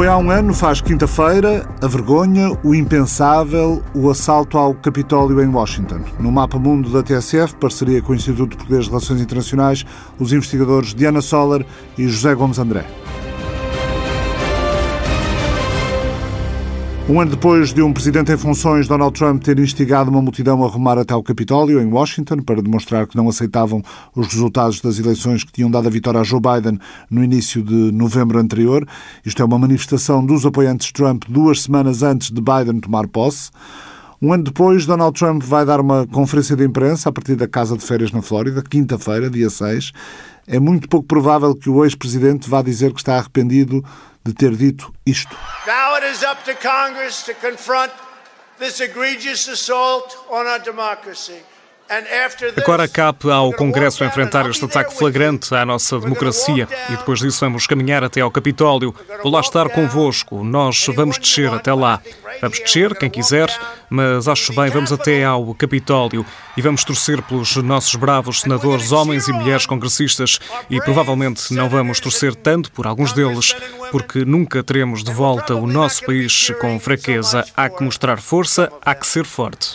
Foi há um ano, faz quinta-feira, a vergonha, o impensável, o assalto ao Capitólio em Washington. No mapa mundo da TSF, parceria com o Instituto Português de Relações Internacionais, os investigadores Diana Soller e José Gomes André. Um ano depois de um presidente em funções, Donald Trump, ter instigado uma multidão a rumar até ao Capitólio, em Washington, para demonstrar que não aceitavam os resultados das eleições que tinham dado a vitória a Joe Biden no início de novembro anterior. Isto é uma manifestação dos apoiantes de Trump duas semanas antes de Biden tomar posse. Um ano depois, Donald Trump vai dar uma conferência de imprensa a partir da casa de férias na Flórida, quinta-feira, dia 6. É muito pouco provável que o ex-presidente vá dizer que está arrependido de ter dito isto. Now it is up to Congress to confront this egregious assault on our democracy. Agora cabe ao Congresso enfrentar este ataque flagrante à nossa democracia. e depois disso vamos caminhar até ao Capitólio. Vou lá estar convosco. Nós vamos descer até lá. Vamos descer, quem quiser, mas acho bem, vamos até ao Capitólio. E vamos torcer pelos nossos bravos senadores, homens e mulheres congressistas. E provavelmente não vamos torcer tanto por alguns deles, porque nunca teremos de volta o nosso país com fraqueza. Há que mostrar força, há que ser forte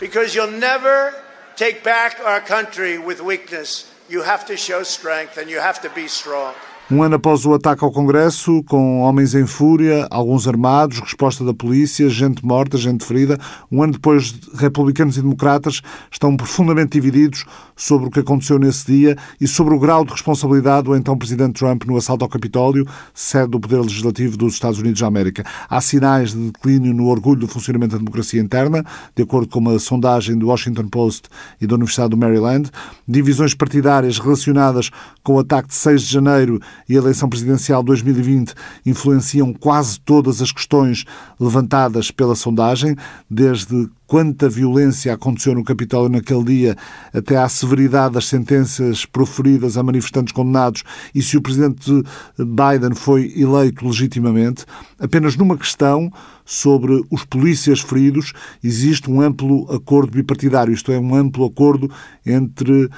take back our country with weakness. You have to show strength and you have to be strong. Um ano após o ataque ao Congresso, com homens em fúria, alguns armados, resposta da polícia, gente morta, gente ferida, um ano depois, republicanos e democratas estão profundamente divididos sobre o que aconteceu nesse dia e sobre o grau de responsabilidade do então Presidente Trump no assalto ao Capitólio, sede do Poder Legislativo dos Estados Unidos da América. Há sinais de declínio no orgulho do funcionamento da democracia interna, de acordo com uma sondagem do Washington Post e da Universidade do Maryland. Divisões partidárias relacionadas com o ataque de 6 de janeiro e a eleição presidencial 2020 influenciam quase todas as questões levantadas pela sondagem, desde quanta violência aconteceu no Capitólio naquele dia, até à severidade das sentenças proferidas a manifestantes condenados e se o presidente Biden foi eleito legitimamente, apenas numa questão sobre os polícias feridos existe um amplo acordo bipartidário, isto é, um amplo acordo entre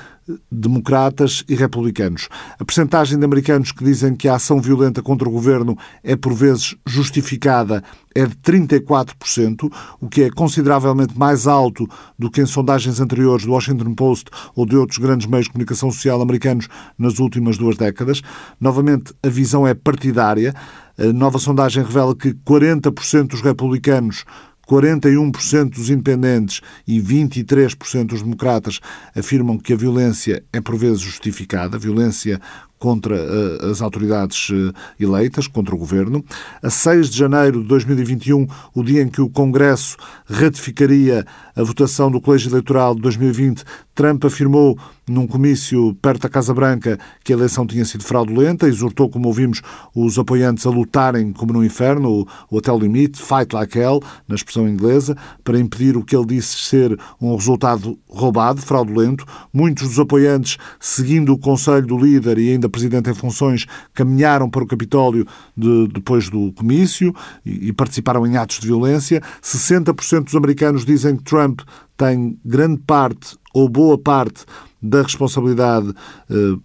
democratas e republicanos. A percentagem de americanos que dizem que a ação violenta contra o governo é por vezes justificada é de 34%, o que é consideravelmente mais alto do que em sondagens anteriores do Washington Post ou de outros grandes meios de comunicação social americanos nas últimas duas décadas. Novamente, a visão é partidária. A nova sondagem revela que 40% dos republicanos 41% dos independentes e 23% dos democratas afirmam que a violência é por vezes justificada, violência contra uh, as autoridades uh, eleitas, contra o governo. A 6 de janeiro de 2021, o dia em que o Congresso ratificaria a votação do Colégio Eleitoral de 2020, Trump afirmou num comício perto da Casa Branca que a eleição tinha sido fraudulenta, exortou, como ouvimos, os apoiantes a lutarem como no inferno, o até o limite, fight like hell, na expressão inglesa, para impedir o que ele disse ser um resultado roubado, fraudulento. Muitos dos apoiantes, seguindo o conselho do líder e ainda presidente em funções, caminharam para o Capitólio de, depois do comício e, e participaram em atos de violência. 60% dos americanos dizem que Trump tem grande parte ou boa parte da responsabilidade eh,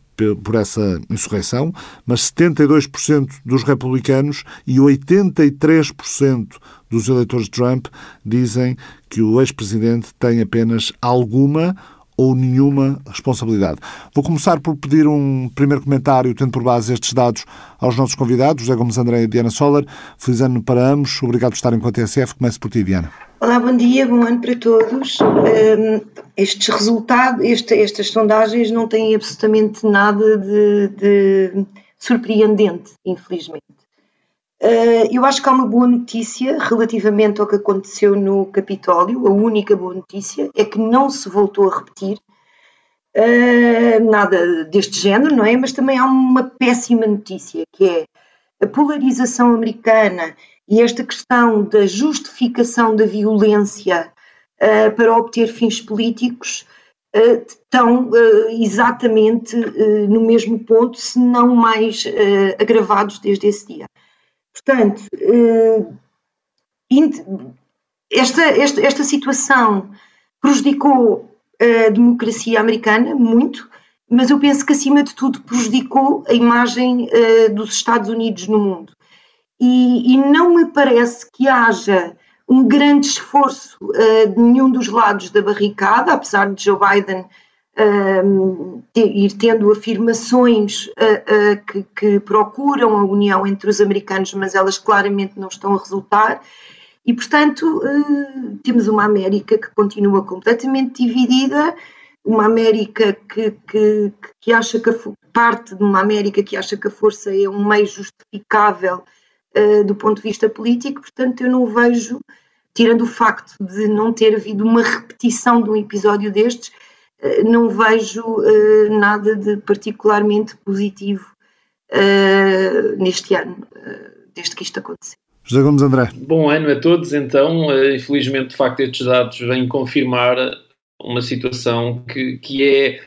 por essa insurreição, mas 72% dos republicanos e 83% dos eleitores de Trump dizem que o ex-presidente tem apenas alguma ou nenhuma responsabilidade. Vou começar por pedir um primeiro comentário, tendo por base estes dados, aos nossos convidados, José Gomes André e Diana Soller. Feliz ano para ambos. Obrigado por estarem com a TSF. Comece por ti, Diana. Olá, bom dia, bom ano para todos. Um, estes resultados, este, estas sondagens não têm absolutamente nada de, de surpreendente, infelizmente. Uh, eu acho que há uma boa notícia relativamente ao que aconteceu no Capitólio. A única boa notícia é que não se voltou a repetir uh, nada deste género, não é? Mas também há uma péssima notícia, que é a polarização americana e esta questão da justificação da violência uh, para obter fins políticos uh, estão uh, exatamente no mesmo ponto, se não mais agravados desde esse dia. Portanto, esta, esta, esta situação prejudicou a democracia americana muito, mas eu penso que, acima de tudo, prejudicou a imagem dos Estados Unidos no mundo. e, e não me parece que haja um grande esforço uh, de nenhum dos lados da barricada, apesar de Joe Biden uh, ir tendo afirmações uh, que, que, procuram a união entre os americanos, mas elas claramente não estão a resultar. E, portanto, temos uma América que continua completamente dividida, uma América que, que, que acha que a, parte de uma América que acha que a força é um meio justificável uh, do ponto de vista político, portanto, eu não vejo, tirando o facto de não ter havido uma repetição de um episódio destes, uh, não vejo uh, nada de particularmente positivo neste ano, desde que isto aconteceu. José Gomes André. Bom ano a todos, então. Infelizmente, de facto, estes dados vêm confirmar uma situação que, que é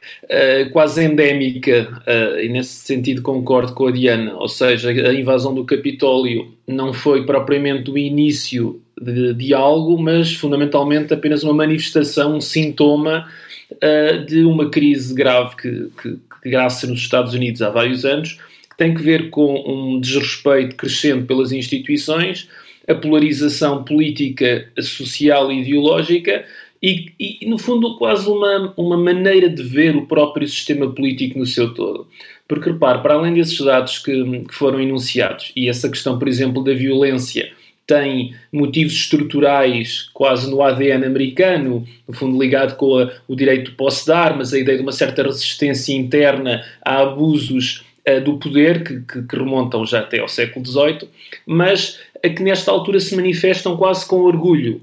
uh, quase endémica, uh, e nesse sentido concordo com a Diana, ou seja, a invasão do Capitólio não foi propriamente o início de, de algo, mas fundamentalmente apenas uma manifestação, um sintoma uh, de uma crise grave que, que, que graça nos Estados Unidos há vários anos, que tem que ver com um desrespeito crescente pelas instituições, a polarização política, social e ideológica, e, e, no fundo, quase uma, uma maneira de ver o próprio sistema político no seu todo. Porque, repare, para além desses dados que, que foram enunciados, e essa questão, por exemplo, da violência, tem motivos estruturais quase no ADN americano, no fundo ligado com a, o direito de posse de armas, a ideia de uma certa resistência interna a abusos uh, do poder, que, que, que, remontam já até ao século XVIII, mas a que nesta altura se manifestam quase com orgulho.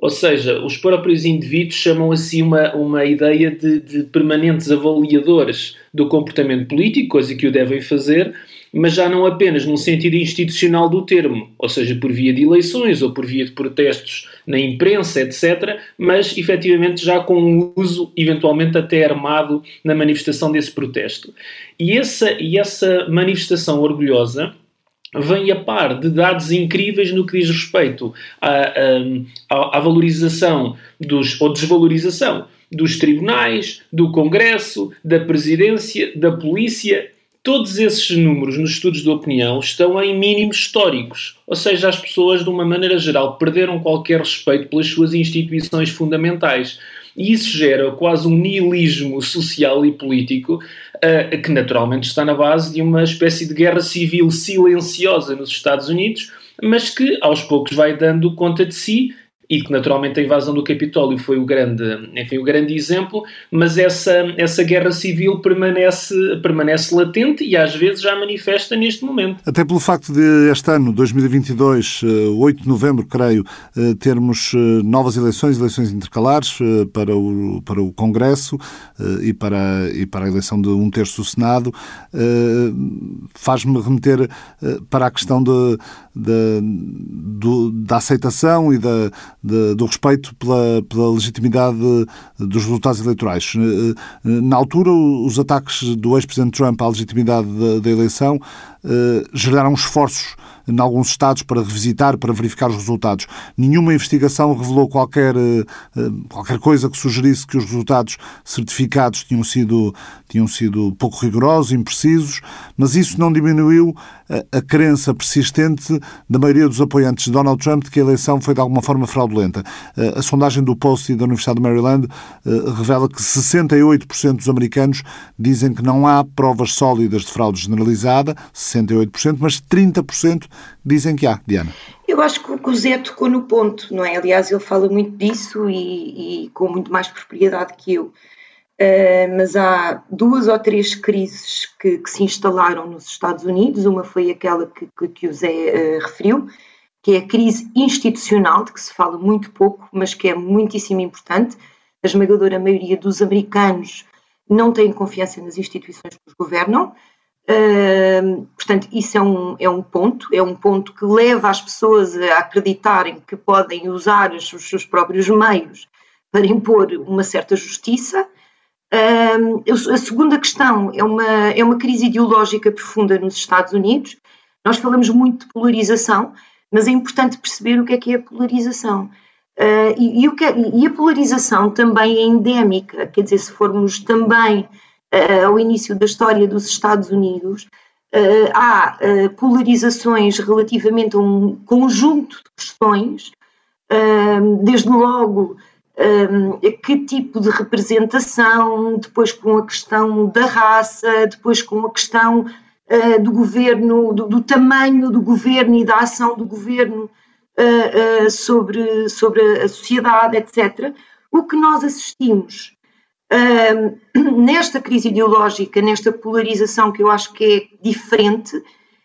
Ou seja, os próprios indivíduos chamam assim uma, uma ideia de, de permanentes avaliadores do comportamento político, coisa que o devem fazer, mas já não apenas num sentido institucional do termo, ou seja, por via de eleições ou por via de protestos na imprensa, etc., mas efetivamente já com um uso, eventualmente até armado, na manifestação desse protesto. E essa, e essa manifestação orgulhosa vem a par de dados incríveis no que diz respeito à, à, à valorização dos, ou desvalorização dos tribunais, do Congresso, da Presidência, da Polícia. Todos esses números nos estudos de opinião estão em mínimos históricos, ou seja, as pessoas, de uma maneira geral, perderam qualquer respeito pelas suas instituições fundamentais. E isso gera quase um nihilismo social e político uh, que naturalmente está na base de uma espécie de guerra civil silenciosa nos Estados Unidos, mas que aos poucos vai dando conta de si e que naturalmente a invasão do Capitólio foi o grande, enfim, o grande exemplo, mas essa, essa guerra civil permanece, permanece latente e às vezes já manifesta neste momento. Até pelo facto de este ano, 2022, 8 eh, de novembro, creio, eh, termos eh, novas eleições, eleições intercalares para o, para o Congresso e para, e para a eleição de um terço do Senado, faz-me remeter para a questão de, de, da aceitação e da de, do respeito pela, pela legitimidade dos resultados eleitorais. Eh, eh, na altura, os ataques do ex-presidente Trump à legitimidade da, da eleição eh, geraram esforços em alguns estados para revisitar, para verificar os resultados. Nenhuma investigação revelou qualquer, qualquer coisa que sugerisse que os resultados certificados tinham sido, tinham sido pouco rigorosos, imprecisos, mas isso não diminuiu a, a crença persistente da maioria dos apoiantes de Donald Trump de que a eleição foi de alguma forma fraudulenta. A sondagem do Post e da Universidade de Maryland revela que 68% dos americanos dizem que não há provas sólidas de fraude generalizada, 68%, mas 30% dizem que há. Diana. Eu acho que o Zé tocou no ponto, não é? Aliás, ele fala muito disso e, e com muito mais propriedade que eu. Uh, mas há duas ou três crises que, que, se instalaram nos Estados Unidos. Uma foi aquela que, que, que o Zé uh, referiu, que é a crise institucional, de que se fala muito pouco, mas que é muitíssimo importante. A esmagadora maioria dos americanos não tem confiança nas instituições que os governam. Uh, portanto, isso é um, é um ponto, é um ponto que leva as pessoas a acreditarem que podem usar os, os seus próprios meios para impor uma certa justiça a segunda questão é uma, é uma crise ideológica profunda nos Estados Unidos. Nós falamos muito de polarização, mas é importante perceber o que é que é a polarização. Uh, e, e, que é, e, a polarização também é endémica, quer dizer, se formos também uh, ao início da história dos Estados Unidos, uh, há uh, polarizações relativamente a um conjunto de questões, desde logo que tipo de representação, depois com a questão da raça, depois com a questão do governo, do, do, tamanho do governo e da ação do governo sobre, sobre a sociedade, etc. O que nós assistimos nesta crise ideológica, nesta polarização que eu acho que é diferente,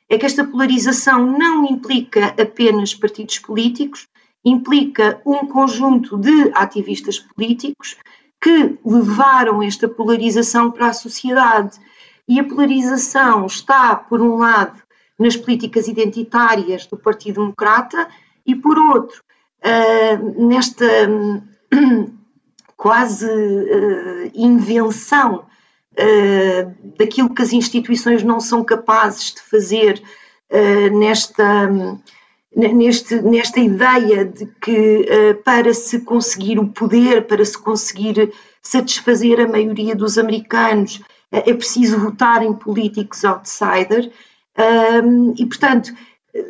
é que esta polarização não implica apenas partidos políticos, implica um conjunto de ativistas políticos que levaram esta polarização para a sociedade. E a polarização está, por um lado, nas políticas identitárias do Partido Democrata e, por outro, uh, nesta quase uh, invenção uh, daquilo que as instituições não são capazes de fazer uh, nesta, neste, nesta ideia de que para se conseguir o poder, para se conseguir satisfazer a maioria dos americanos, é preciso votar em políticos outsider. e, portanto,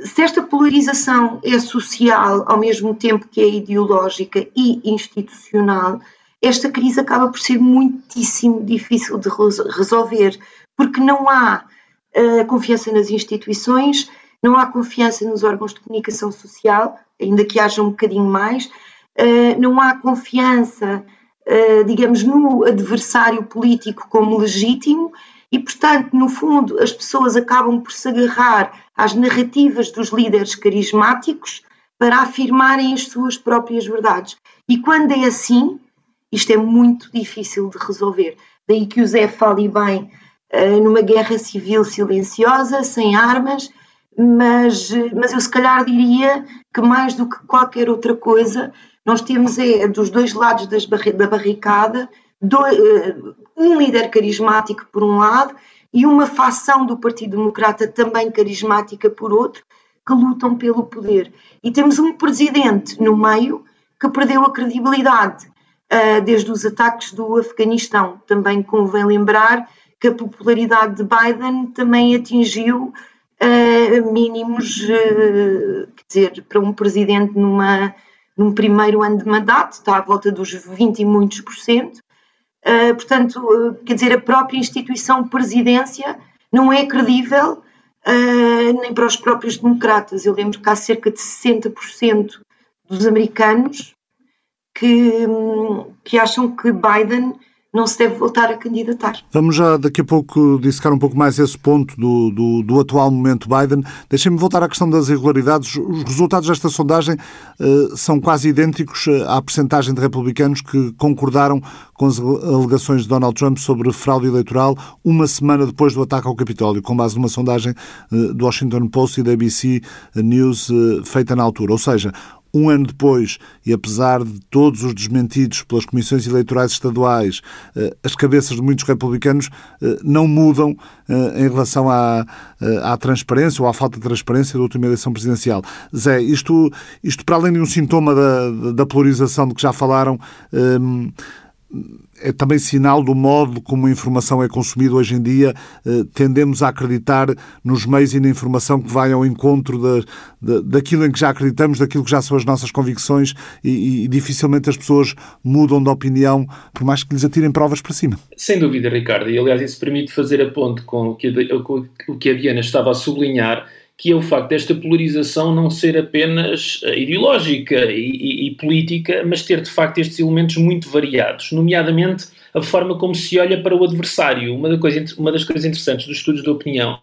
se esta polarização é social ao mesmo tempo que é ideológica e institucional, esta crise acaba por ser muitíssimo difícil de resolver, porque não há uh, confiança nas instituições, não há confiança nos órgãos de comunicação social, ainda que haja um bocadinho mais, uh, não há confiança, uh, digamos, no adversário político como legítimo e, portanto, no fundo, as pessoas acabam por se agarrar às narrativas dos líderes carismáticos para afirmarem as suas próprias verdades. E quando é assim, isto é muito difícil de resolver. Daí que o Zé fale bem uh, numa guerra civil silenciosa, sem armas, mas, mas eu se calhar diria que mais do que qualquer outra coisa, nós temos é, dos dois lados barri da barricada do, uh, um líder carismático por um lado e uma facção do Partido Democrata também carismática por outro, que lutam pelo poder. E temos um presidente no meio que perdeu a credibilidade desde os ataques do Afeganistão. Também convém lembrar que a popularidade de Biden também atingiu uh, mínimos, uh, quer dizer, para um presidente numa, num primeiro ano de mandato, está à volta dos 20 e muitos por cento. Uh, portanto, quer dizer, a própria instituição presidência não é credível nem para os próprios democratas. Eu lembro que há cerca de 60% dos americanos que, que acham que Biden não se deve voltar a candidatar. Vamos já daqui a pouco dissecar um pouco mais esse ponto do, do, do atual momento Biden. Deixem-me voltar à questão das irregularidades. Os resultados desta sondagem uh, são quase idênticos eh, à percentagem de republicanos que concordaram com as alegações de Donald Trump sobre fraude eleitoral uma semana depois do ataque ao Capitólio, com base numa sondagem uh, do Washington Post e da ABC News uh, feita na altura. Ou seja, um ano depois, e apesar de todos os desmentidos pelas comissões eleitorais estaduais, eh, as cabeças de muitos republicanos eh, não mudam eh, em relação à, à transparência ou à falta de transparência da última eleição presidencial. Zé, isto, isto para além de um sintoma da, da polarização de que já falaram, é também sinal do modo como a informação é consumida hoje em dia. Eh, tendemos a acreditar nos meios e na informação que vai ao encontro da, da, daquilo em que já acreditamos, daquilo que já são as nossas convicções e, e, dificilmente as pessoas mudam de opinião por mais que lhes atirem provas para cima. Sem dúvida, Ricardo. E aliás, isso permite fazer a ponte com o que a, o que a Diana estava a sublinhar que é o facto desta polarização não ser apenas eh, ideológica e, e, e, política, mas ter de facto estes elementos muito variados, nomeadamente a forma como se olha para o adversário. Uma, coisa, uma das coisas interessantes dos estudos de opinião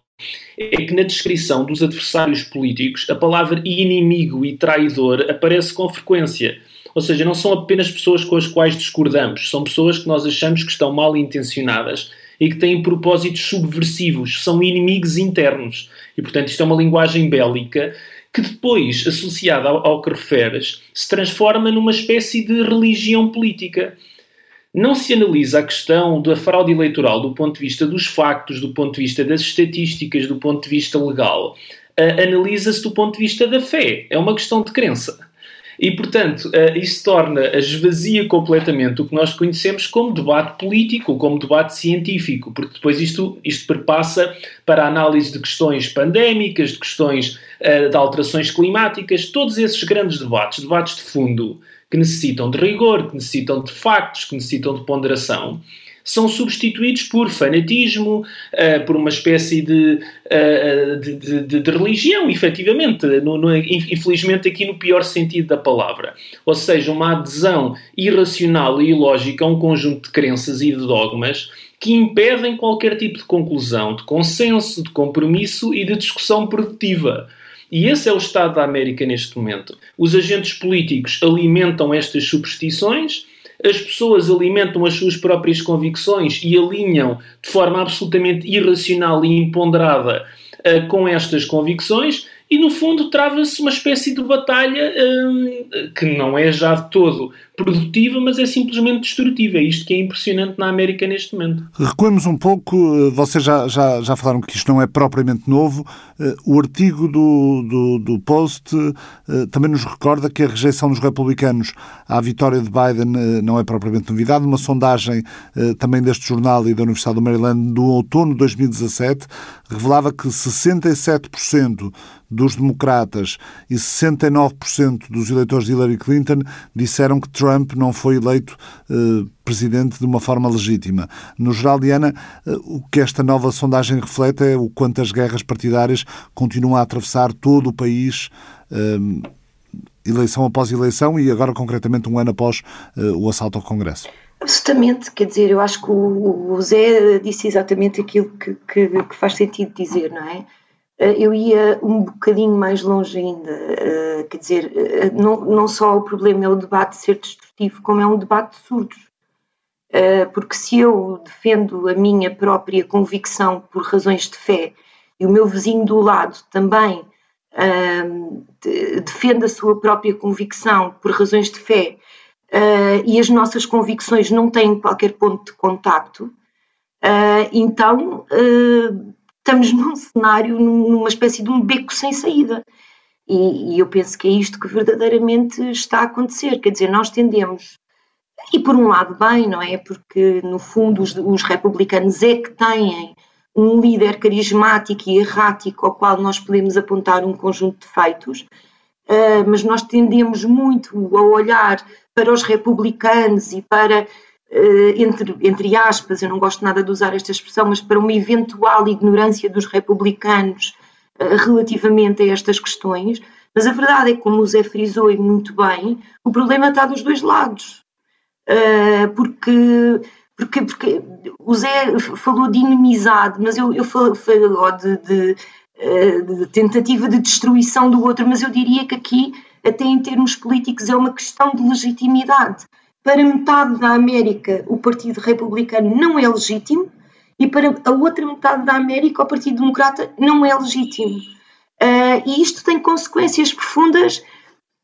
é que na descrição dos adversários políticos a palavra inimigo e traidor aparece com frequência. Ou seja, não são apenas pessoas com as quais discordamos, são pessoas que nós achamos que estão mal intencionadas e que têm propósitos subversivos, são inimigos internos. E, portanto, isto é uma linguagem bélica que depois, associada ao, ao que referes, se transforma numa espécie de religião política. Não se analisa a questão da fraude eleitoral do ponto de vista dos factos, do ponto de vista das estatísticas, do ponto de vista legal. Analisa-se do ponto de vista da fé. É uma questão de crença. E, portanto, uh, isso torna, esvazia completamente o que nós conhecemos como debate político, como debate científico, porque depois isto, isto perpassa para a análise de questões pandémicas, de questões uh, de alterações climáticas, todos esses grandes debates, debates de fundo, que necessitam de rigor, que necessitam de factos, que necessitam de ponderação, são substituídos por fanatismo, uh, por uma espécie de, uh, de, de, de, religião, efetivamente, no, no, infelizmente aqui no pior sentido da palavra. Ou seja, uma adesão irracional e ilógica a um conjunto de crenças e de dogmas que impedem qualquer tipo de conclusão, de consenso, de compromisso e de discussão produtiva. E esse é o estado da América neste momento. Os agentes políticos alimentam estas superstições as pessoas alimentam as suas próprias convicções e alinham de forma absolutamente irracional e imponderada uh, com estas convicções e no fundo trava-se uma espécie de batalha hum, que não é já de todo produtiva, mas é simplesmente destrutiva. É isto que é impressionante na América neste momento. Recuemos um pouco, eh, vocês já, já, já falaram que isto não é propriamente novo. Eh, o artigo do, do, do Post eh, também nos recorda que a rejeição dos republicanos à vitória de Biden não é propriamente novidade. Uma sondagem também deste jornal e da Universidade do Maryland do outono de 2017 revelava que 67% dos democratas e 69% dos eleitores de Hillary Clinton disseram que Trump não foi eleito eh, presidente de uma forma legítima. No geral, Diana, eh, o que esta nova sondagem reflete é o quanto as guerras partidárias continuam a atravessar todo o país. Eh, eleição após eleição e agora concretamente um ano após uh, o assalto ao Congresso. Absolutamente, quer dizer, eu acho que o, o Zé disse exatamente aquilo que, que, que, faz sentido dizer, não é? Eh, eu ia um bocadinho mais longe ainda. Eh, quer dizer, eh, não, não só o problema é o debate ser destrutivo, como é um debate de surdos. Porque se eu defendo a minha própria convicção por razões de fé e o meu vizinho do lado também defende a sua própria convicção por razões de fé e as nossas convicções não têm qualquer ponto de contacto, então estamos num cenário, numa espécie de um beco sem saída. E, e, eu penso que é isto que verdadeiramente está a acontecer. Quer dizer, nós tendemos, e por um lado bem, não é? Porque no fundo os, os republicanos é que têm um líder carismático e errático ao qual nós podemos apontar um conjunto de feitos, uh, mas nós tendemos muito a olhar para os republicanos e para entre, entre aspas, eu não gosto nada de usar esta expressão, mas para uma eventual ignorância dos republicanos eh, relativamente a estas questões. Mas a verdade é que, como o Zé frisou e muito bem, o problema está dos dois lados. Eh, porque, porque, porque o Zé falou de inimizade, mas eu, eu falo de, de, de tentativa de destruição do outro, mas eu diria que aqui, até em termos políticos, é uma questão de legitimidade para metade da América o Partido Republicano não é legítimo e para a outra metade da América o Partido Democrata não é legítimo. Uh, e isto tem consequências profundas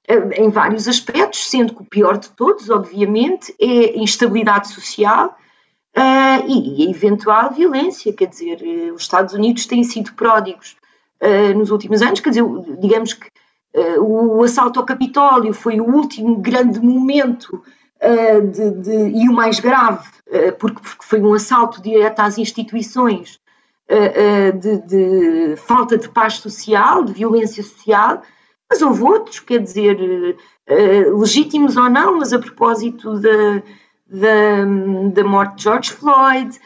uh, em vários aspectos, sendo que o pior de todos, obviamente, é a instabilidade social uh, e a eventual violência. Quer dizer, os Estados Unidos têm sido pródigos nos últimos anos, quer dizer, digamos que o assalto ao Capitólio foi o último grande momento uh, de, de, e o mais grave, uh, porque, porque, foi um assalto direto às instituições uh, de, de, falta de paz social, de violência social, mas houve outros, quer dizer, legítimos ou não, mas a propósito da, da, da morte de George Floyd,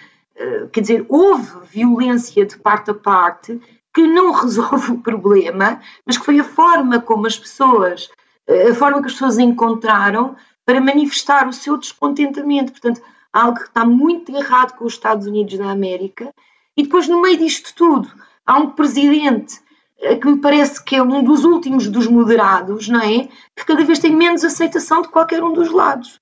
quer dizer, houve violência de parte a parte que não resolve o problema, mas que foi a forma como as pessoas, a forma que as pessoas encontraram para manifestar o seu descontentamento. Portanto, algo que está muito errado com os Estados Unidos da América. E depois, no meio disto tudo, há um presidente eh, que me parece que é um dos últimos dos moderados, não é? Que cada vez tem menos aceitação de qualquer um dos lados.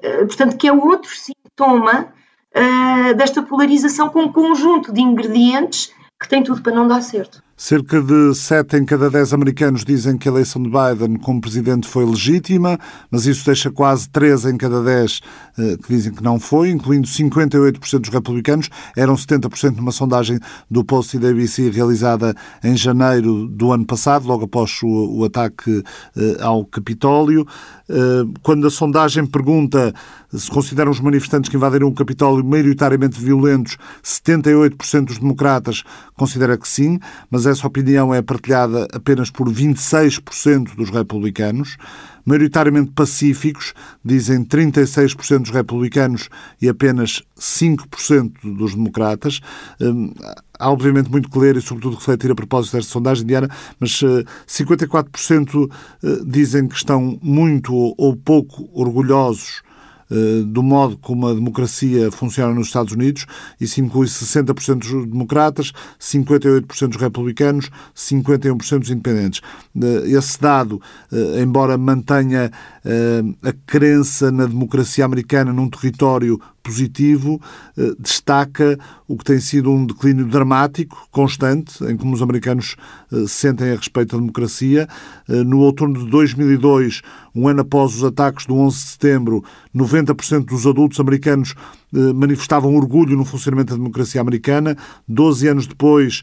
Eh, portanto, que é outro sintoma uh, desta polarização com um conjunto de ingredientes que tem tudo para não dar certo. Cerca de 7 em cada 10 americanos dizem que a eleição de Biden como presidente foi legítima, mas isso deixa quase 3 em cada 10 eh, que dizem que não foi, incluindo 58% dos republicanos. Eram 70% numa sondagem do Post da ABC realizada em janeiro do ano passado, logo após o, o ataque eh, ao Capitólio. Eh, quando a sondagem pergunta se consideram os manifestantes que invadiram o Capitólio maioritariamente violentos, 78% dos democratas considera que sim, mas essa opinião é partilhada apenas por 26% dos republicanos. Maioritariamente pacíficos, dizem 36% dos republicanos e apenas 5% dos democratas. Hum, há obviamente muito que ler e, sobretudo, refletir a propósito desta sondagem, Diana, mas 54% eh, eh, dizem que estão muito ou pouco orgulhosos do modo como a democracia funciona nos Estados Unidos. Isso inclui 60% dos democratas, 58% dos republicanos, 51% dos independentes. Eh, esse dado, eh, embora mantenha a crença na democracia americana num território positivo, eh, destaca o que tem sido um declínio dramático, constante, em como os americanos eh, sentem a respeito da democracia. Eh, no outono de 2002, um ano após os ataques do 11 de setembro, 90% dos adultos americanos manifestavam orgulho no funcionamento da democracia americana. Doze anos depois,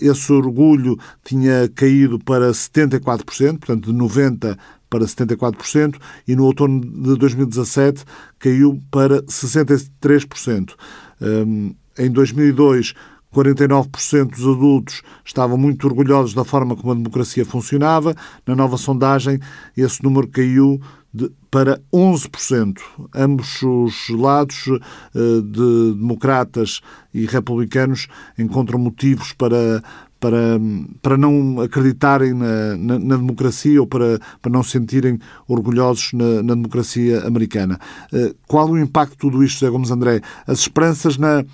esse orgulho tinha caído para 74%, portanto, de 90% para 74% e no outono de 2017 caiu para 63%. Hum, em 2002, 49% dos adultos estavam muito orgulhosos da forma como a democracia funcionava. Na nova sondagem, esse número caiu de, para 11%. Ambos os lados, eh, de democratas e republicanos, encontram motivos para, para, para não acreditarem na, na, na, democracia ou para, para não se sentirem orgulhosos na, na democracia americana. Uh, qual o impacto de tudo isto, José Gomes André? As esperanças na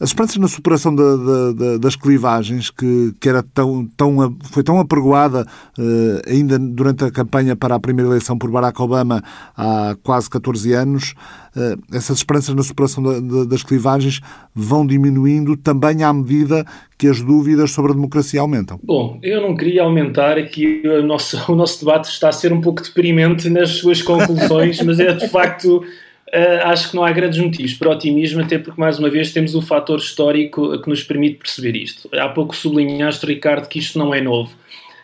as esperanças na superação da, da, das clivagens, que, que era tão, tão, foi tão apregoada uh, ainda durante a campanha para a primeira eleição por Barack Obama há quase 14 anos, uh, essas esperanças na superação da, das clivagens vão diminuindo também à medida que as dúvidas sobre a democracia aumentam. Bom, eu não queria aumentar aqui o nosso, o nosso debate está a ser um pouco deprimente nas suas conclusões, mas é de facto Uh, acho que não há grandes motivos para otimismo, até porque, mais uma vez, temos o fator histórico que nos permite perceber isto. Há pouco sublinhaste, Ricardo, que isto não é novo.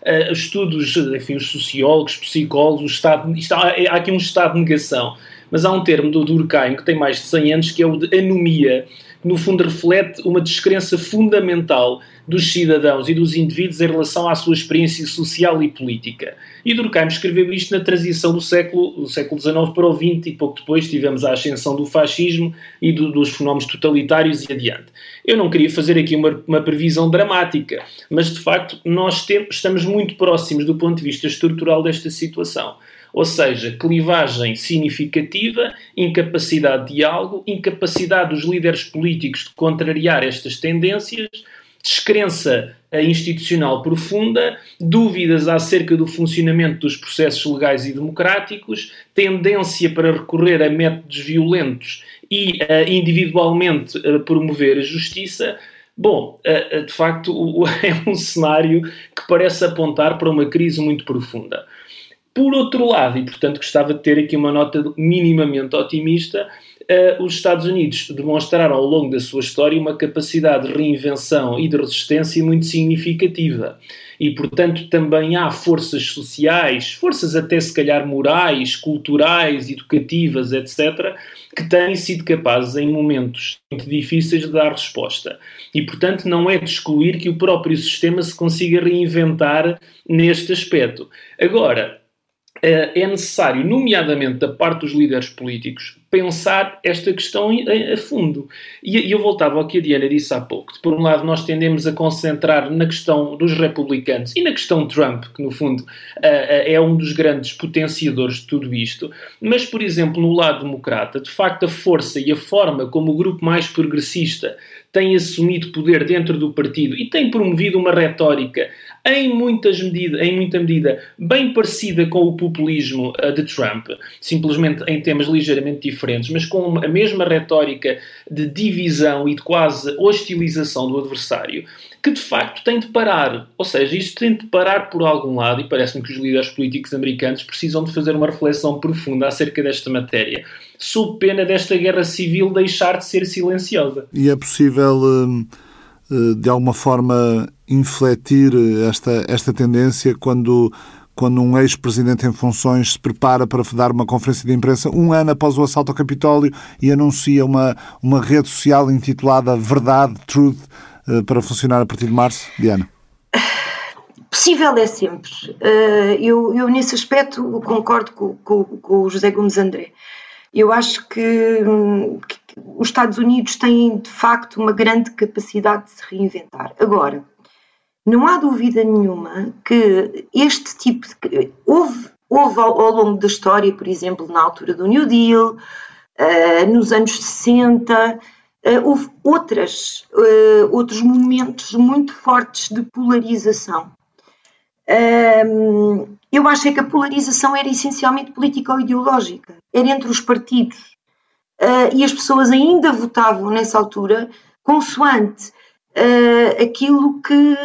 Uh, estudos, enfim, os sociólogos, psicólogos, estado, isto, há, há, aqui um estado de negação, mas há um termo do Durkheim que tem mais de 100 anos, que é o de anomia, no fundo reflete uma descrença fundamental dos cidadãos e dos indivíduos em relação à sua experiência social e política. E Durkheim escreveu isto na transição do século, do século XIX para o XX e pouco depois tivemos a ascensão do fascismo e do, dos fenómenos totalitários e adiante. Eu não queria fazer aqui uma, uma previsão dramática, mas de facto nós temos, estamos muito próximos do ponto de vista estrutural desta situação. Ou seja, clivagem significativa, incapacidade de diálogo, incapacidade dos líderes políticos de contrariar estas tendências, descrença institucional profunda, dúvidas acerca do funcionamento dos processos legais e democráticos, tendência para recorrer a métodos violentos e individualmente uh, promover a justiça. Bom, uh, de facto, é um cenário que parece apontar para uma crise muito profunda. Por outro lado, e portanto gostava de ter aqui uma nota minimamente otimista, uh, os Estados Unidos demonstraram ao longo da sua história uma capacidade de reinvenção e de resistência muito significativa. E, portanto, também há forças sociais, forças até se calhar morais, culturais, educativas, etc., que têm sido capazes, em momentos muito difíceis, de dar resposta. E, portanto, não é de excluir que o próprio sistema se consiga reinventar neste aspecto. Agora, é necessário, nomeadamente da parte dos líderes políticos, pensar esta questão a fundo. E eu voltava ao que a Diana disse há pouco. Por um lado, nós tendemos a concentrar na questão dos republicanos e na questão Trump, que no fundo é um dos grandes potenciadores de tudo isto. Mas, por exemplo, no lado democrata, de facto, a força e a forma como o grupo mais progressista tem assumido poder dentro do partido e tem promovido uma retórica em, muitas medida, em muita medida bem parecida com o populismo uh, de Trump, simplesmente em temas ligeiramente diferentes diferentes, mas com a mesma retórica de divisão e de quase hostilização do adversário, que de facto tem de parar. Ou seja, isto tem de parar por algum lado, e parece-me que os líderes políticos americanos precisam de fazer uma reflexão profunda acerca desta matéria, sob pena desta guerra civil deixar de ser silenciosa. E é possível, hum, eh, de alguma forma, infletir esta, esta tendência quando quando um ex-presidente em funções se prepara para dar uma conferência de imprensa um ano após o assalto ao Capitólio e anuncia uma, uma rede social intitulada Verdade, Truth, eh, para funcionar a partir de março? Diana. Possível é sempre. Eh, eu, eu nesse aspecto, concordo com, com, com o José Gomes André. Eu acho que, que os Estados Unidos têm, de facto, uma grande capacidade de se reinventar. Agora, não há dúvida nenhuma que este tipo de. Houve, houve ao, ao longo da história, por exemplo, na altura do New Deal, uh, nos anos 60, Uh, houve outras, uh, outros momentos muito fortes de polarização. Uh, eu achei que a polarização era essencialmente política ou ideológica, era entre os partidos. Eh, e as pessoas ainda votavam nessa altura consoante aquilo que,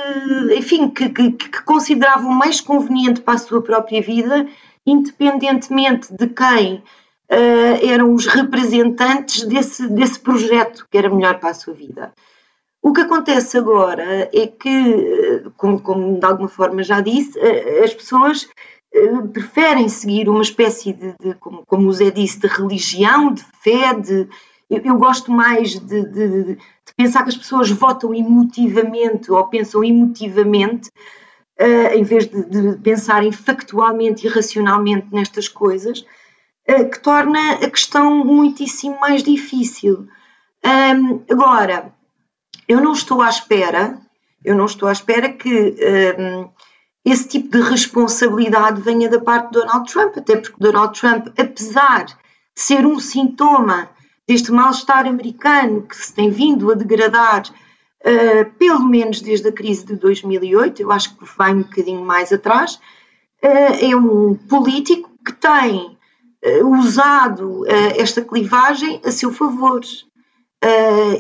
enfim, que, que, que consideravam mais conveniente para a sua própria vida, independentemente de quem uh, eram os representantes desse, desse projeto que era melhor para a sua vida. O que acontece agora é que, eh, como, como de alguma forma já disse, as pessoas preferem seguir uma espécie de, de como, como o Zé disse, de religião, de fé, de, eu, eu gosto mais de, de, de, pensar que as pessoas votam emotivamente ou pensam emotivamente, uh, em vez de, de pensarem factualmente e racionalmente nestas coisas. Eh, que torna a questão muitíssimo mais difícil. Um, agora, eu não estou à espera, eu não estou à espera que um, esse tipo de responsabilidade venha da parte de Donald Trump, até porque Donald Trump, apesar de ser um sintoma deste mal-estar americano que se tem vindo a degradar, uh, pelo menos desde a crise de 2008, eu acho que vai um bocadinho mais atrás, uh, é um político que tem uh, usado esta clivagem a seu favor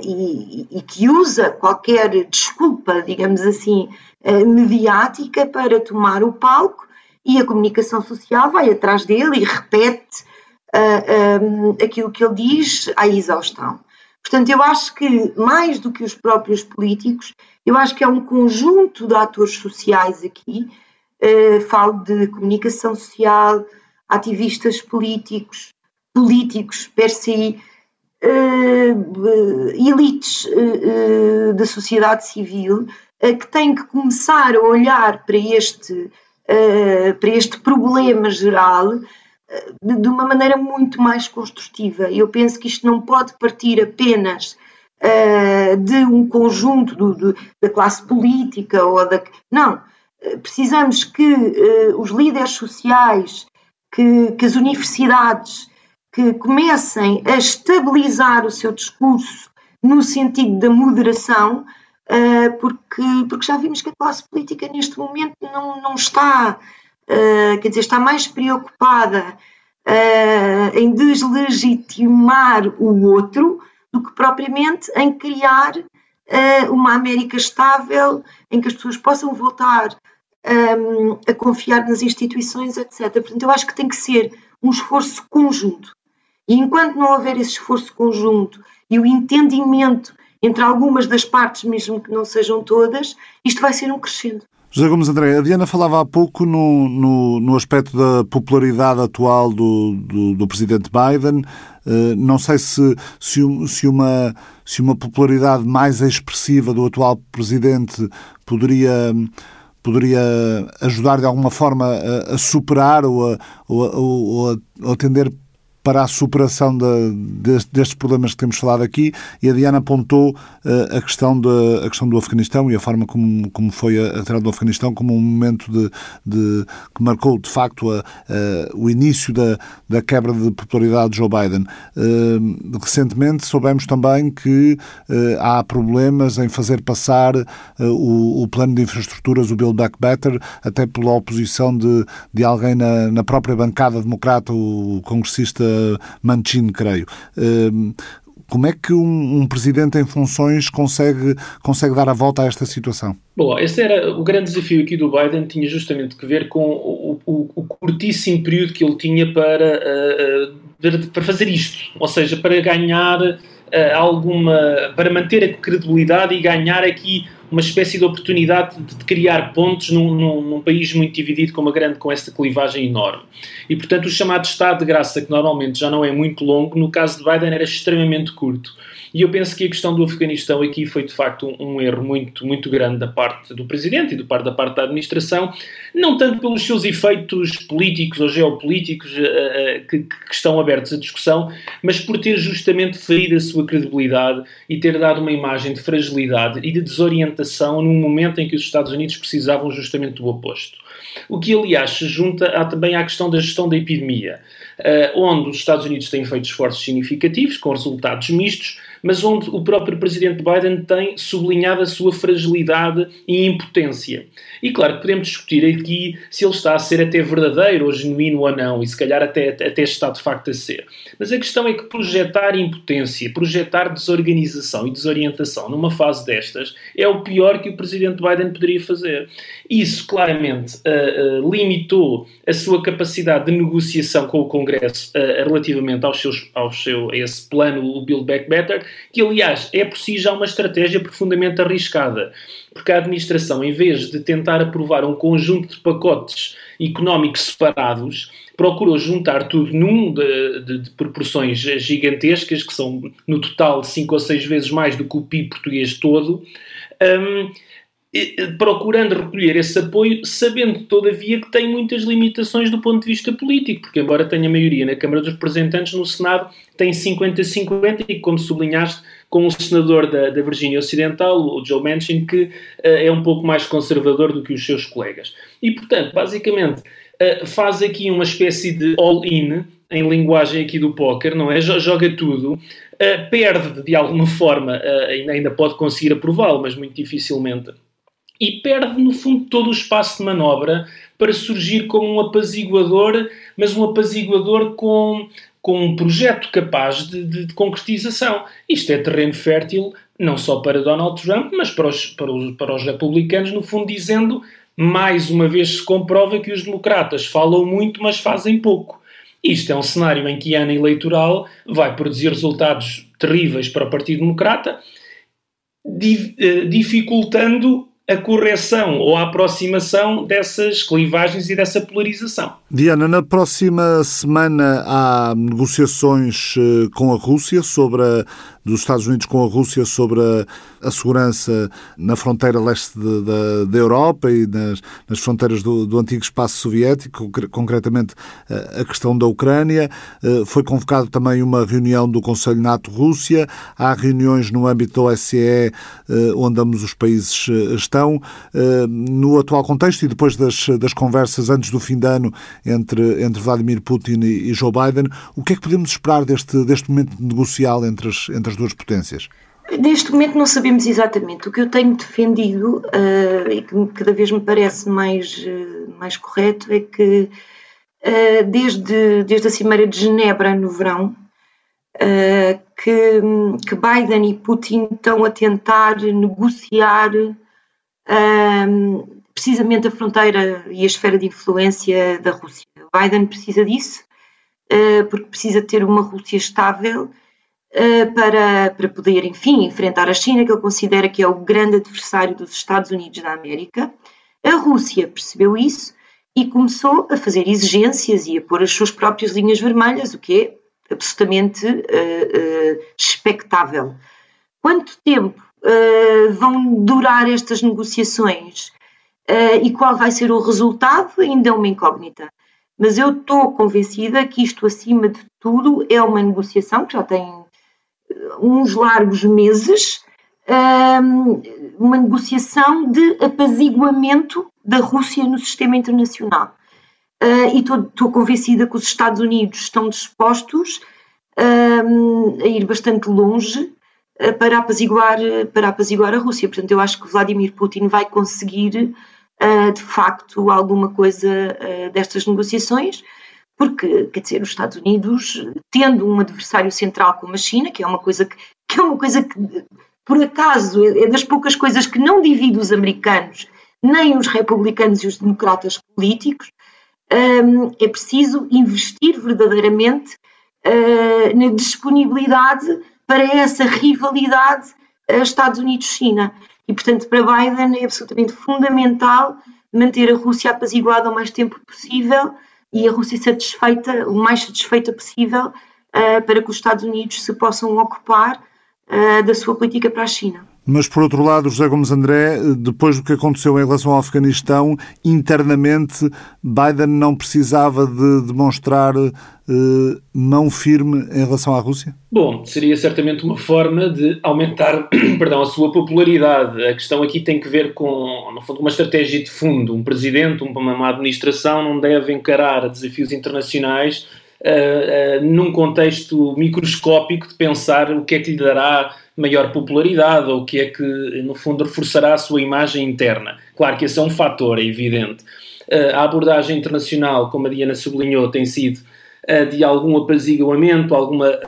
e, e, que usa qualquer desculpa, digamos assim, mediática para tomar o palco e a comunicação social vai atrás dele e repete um, aquilo que ele diz à exaustão. Portanto, eu acho que mais do que os próprios políticos, eu acho que é um conjunto de atores sociais aqui. Uh, falo de comunicação social, ativistas políticos, políticos per se, uh, elites uh, da sociedade civil que têm que começar a olhar para este, para este problema geral de uma maneira muito mais construtiva. Eu penso que isto não pode partir apenas de um conjunto do, do, da classe política ou da. Não. Precisamos que os líderes sociais que, que as universidades que comecem a estabilizar o seu discurso no sentido da moderação, uh, porque, porque já vimos que a classe política neste momento não, não está, uh, quer dizer, está mais preocupada uh, em deslegitimar o outro do que propriamente em criar uma América estável, em que as pessoas possam voltar um, a confiar nas instituições, etc. Portanto, eu acho que tem que ser um esforço conjunto. E enquanto não houver esse esforço conjunto e o entendimento entre algumas das partes, mesmo que não sejam todas, isto vai ser um crescendo. José Gomes André, a Diana falava há pouco no, no, no aspecto da popularidade atual do, do, do presidente Biden. Uh, não sei se, se, se, uma, se uma popularidade mais expressiva do atual presidente poderia poderia ajudar de alguma forma a, a superar ou a, ou, a, ou, a, ou a tender para a superação de, de, destes problemas que temos falado aqui e a Diana apontou uh, a, questão de, a questão do Afeganistão e a forma como, como foi a, a do Afeganistão como um momento de, de que marcou de facto a, o início da, da quebra de popularidade de Joe Biden. Uh, recentemente soubemos também que uh, há problemas em fazer passar o, o, plano de infraestruturas, o Build Back Better, até pela oposição de, de alguém na, na própria bancada democrata, o congressista Manchin, creio. Como é que um, um, presidente em funções consegue, consegue dar a volta a esta situação? Bom, esse era o grande desafio aqui do Biden, tinha justamente que ver com o, o, o curtíssimo período que ele tinha para, uh, para fazer isto, ou seja, para ganhar uh, alguma, para manter a credibilidade e ganhar aqui uma espécie de oportunidade de, criar pontos num, num, num, país muito dividido com uma grande, com esta clivagem enorme. E portanto o chamado estado de graça, que normalmente já não é muito longo, no caso de Biden era extremamente curto. E eu penso que a questão do Afeganistão aqui foi de facto um, um erro muito, muito grande da parte do Presidente e do parte, da parte da administração, não tanto pelos seus efeitos políticos ou geopolíticos uh, uh, que, que, estão abertos à discussão, mas por ter justamente ferido a sua credibilidade e ter dado uma imagem de fragilidade e de desorientação num momento em que os Estados Unidos precisavam justamente do oposto. O que, aliás, se junta a, também à questão da gestão da epidemia, uh, onde os Estados Unidos têm feito esforços significativos, com resultados mistos, mas onde o próprio presidente Biden tem sublinhado a sua fragilidade e impotência. E claro que podemos discutir aqui se ele está a ser até verdadeiro ou genuíno ou não, e se calhar até, até está de facto a ser. Mas a questão é que projetar impotência, projetar desorganização e desorientação numa fase destas é o pior que o presidente Biden poderia fazer. Isso claramente uh, uh, limitou a sua capacidade de negociação com o Congresso uh, relativamente aos seus, ao seu, a esse plano, o Build Back Better, que aliás é por si já uma estratégia profundamente arriscada, porque a administração, em vez de tentar aprovar um conjunto de pacotes económicos separados, procurou juntar tudo num de, de, de, proporções gigantescas, que são no total cinco ou seis vezes mais do que o PIB português todo. Um, procurando recolher esse apoio, sabendo todavia que tem muitas limitações do ponto de vista político, porque embora tenha maioria na Câmara dos Representantes, no Senado tem 50-50 e, como sublinhaste, com o senador da, da Virgínia Ocidental, o Joe Manchin, que uh, é um pouco mais conservador do que os seus colegas. E, portanto, basicamente, uh, faz aqui uma espécie de all-in, em linguagem aqui do póquer, não é? Joga tudo, uh, perde de alguma forma, ainda, pode conseguir aprová-lo, mas muito dificilmente e perde, no fundo, todo o espaço de manobra para surgir como um apaziguador, mas um apaziguador com, com um projeto capaz de, de, de concretização. Isto é terreno fértil não só para Donald Trump, mas para os, para os, para os republicanos, no fundo, dizendo mais uma vez se comprova que os democratas falam muito, mas fazem pouco. Isto é um cenário em que ano eleitoral vai produzir resultados terríveis para o Partido Democrata, eh, dificultando a correção ou a aproximação dessas clivagens e dessa polarização. Diana, na próxima semana há negociações eh, com a Rússia sobre a dos Estados Unidos com a Rússia sobre a, a segurança na fronteira leste da Europa e nas, nas fronteiras do, do, antigo espaço soviético, concretamente a questão da Ucrânia. Eh, foi convocado também uma reunião do Conselho NATO-Rússia. Há reuniões no âmbito da OSCE, eh, onde ambos os países eh, estão. No atual contexto e depois das, das conversas antes do fim de ano entre, entre Vladimir Putin e Joe Biden, o que é que podemos esperar deste, deste momento negocial entre as, entre as duas potências? Neste momento não sabemos exatamente. O que eu tenho defendido, uh, e que cada vez me parece mais, uh, mais correto, é que uh, desde, desde a Cimeira de Genebra no verão, que, que Biden e Putin estão a tentar negociar precisamente a fronteira e a esfera de influência da Rússia. Biden precisa disso, porque precisa ter uma Rússia estável para, para poder, enfim, enfrentar a China, que ele considera que é o grande adversário dos Estados Unidos da América. A Rússia percebeu isso e começou a fazer exigências e a pôr as suas próprias linhas vermelhas, o que é absolutamente uh, uh, expectável. Quanto tempo uh, vão durar estas negociações e qual vai ser o resultado ainda é uma incógnita. Mas eu estou convencida que isto, acima de tudo, é uma negociação que já tem uns largos meses uma negociação de apaziguamento da Rússia no sistema internacional. Uh, e estou convencida que os Estados Unidos estão dispostos a ir bastante longe uh, para, apaziguar, para apaziguar a Rússia. Portanto, eu acho que Vladimir Putin vai conseguir, uh, de facto, alguma coisa destas negociações porque, quer dizer, os Estados Unidos, tendo um adversário central como a China, que é uma coisa que, que é uma coisa que, por acaso, é, é das poucas coisas que não divide os americanos, nem os republicanos e os democratas políticos, um, é preciso investir verdadeiramente uh, na disponibilidade para essa rivalidade uh, Estados Unidos-China. E, portanto, para Biden é absolutamente fundamental manter a Rússia apaziguada o mais tempo possível e a Rússia satisfeita, o mais satisfeita possível, uh, para que os Estados Unidos se possam ocupar da sua política para a China. Mas, por outro lado, José Gomes André, depois do que aconteceu em relação ao Afeganistão, internamente Biden não precisava de demonstrar eh, mão firme em relação à Rússia? Bom, seria certamente uma forma de aumentar perdão, a sua popularidade. A questão aqui tem que ver com, no fundo, uma estratégia de fundo. Um presidente, uma administração não deve encarar desafios internacionais uh, uh, num contexto microscópico de pensar o que é que lhe dará maior popularidade ou que é que, no fundo, reforçará a sua imagem interna. Claro que esse é um fator, é evidente. Uh, a abordagem internacional, como a Diana sublinhou, tem sido de algum apaziguamento, alguma,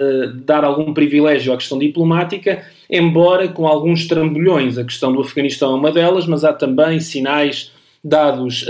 dar algum privilégio à questão diplomática, embora com alguns trambolhões. A questão do Afeganistão é uma delas, mas há também sinais dados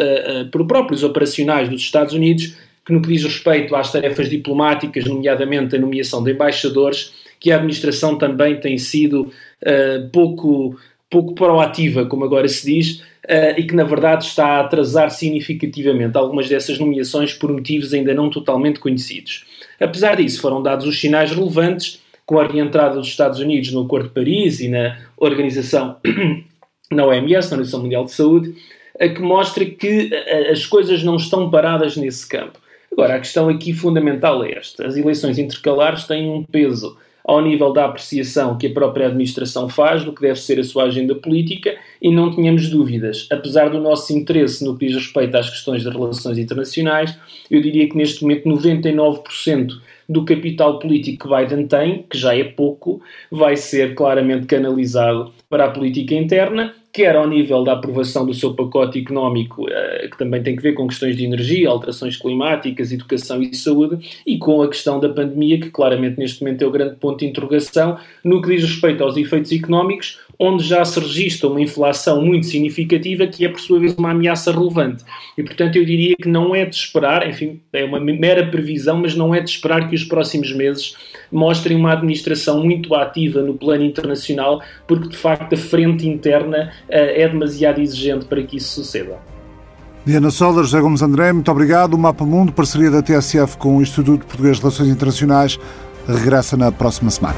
por próprios operacionais dos Estados Unidos que no que diz respeito às tarefas diplomáticas, nomeadamente a nomeação de embaixadores, que a administração também tem sido uh, pouco, pouco proativa, como agora se diz, uh, e que na verdade está a atrasar significativamente algumas dessas nomeações por motivos ainda não totalmente conhecidos. Apesar disso, foram dados os sinais relevantes com a reentrada dos Estados Unidos no Acordo de Paris e na organização, na OMS, na Organização Mundial de Saúde, que mostra que as coisas não estão paradas nesse campo. Agora, a questão aqui fundamental é esta: as eleições intercalares têm um peso ao nível da apreciação que a própria administração faz do que deve ser a sua agenda política e não tínhamos dúvidas. Apesar do nosso interesse no que diz respeito às questões das relações internacionais, eu diria que neste momento 99% do capital político que Biden tem, que já é pouco, vai ser claramente canalizado para a política interna quer ao nível da aprovação do seu pacote económico, eh, que também tem que ver com questões de energia, alterações climáticas, educação e saúde, e com a questão da pandemia, que claramente neste momento é o grande ponto de interrogação, no que diz respeito aos efeitos económicos, onde já se registra uma inflação muito significativa, que é por sua vez uma ameaça relevante. E portanto eu diria que não é de esperar, enfim, é uma mera previsão, mas não é de esperar que os próximos meses mostrem uma administração muito ativa no plano internacional, porque de facto a frente interna uh, é demasiado exigente para que isso suceda. Diana Solar, José Gomes André, muito obrigado. O Mapa Mundo, parceria da TSF com o Instituto Português de Relações Internacionais, regressa na próxima semana.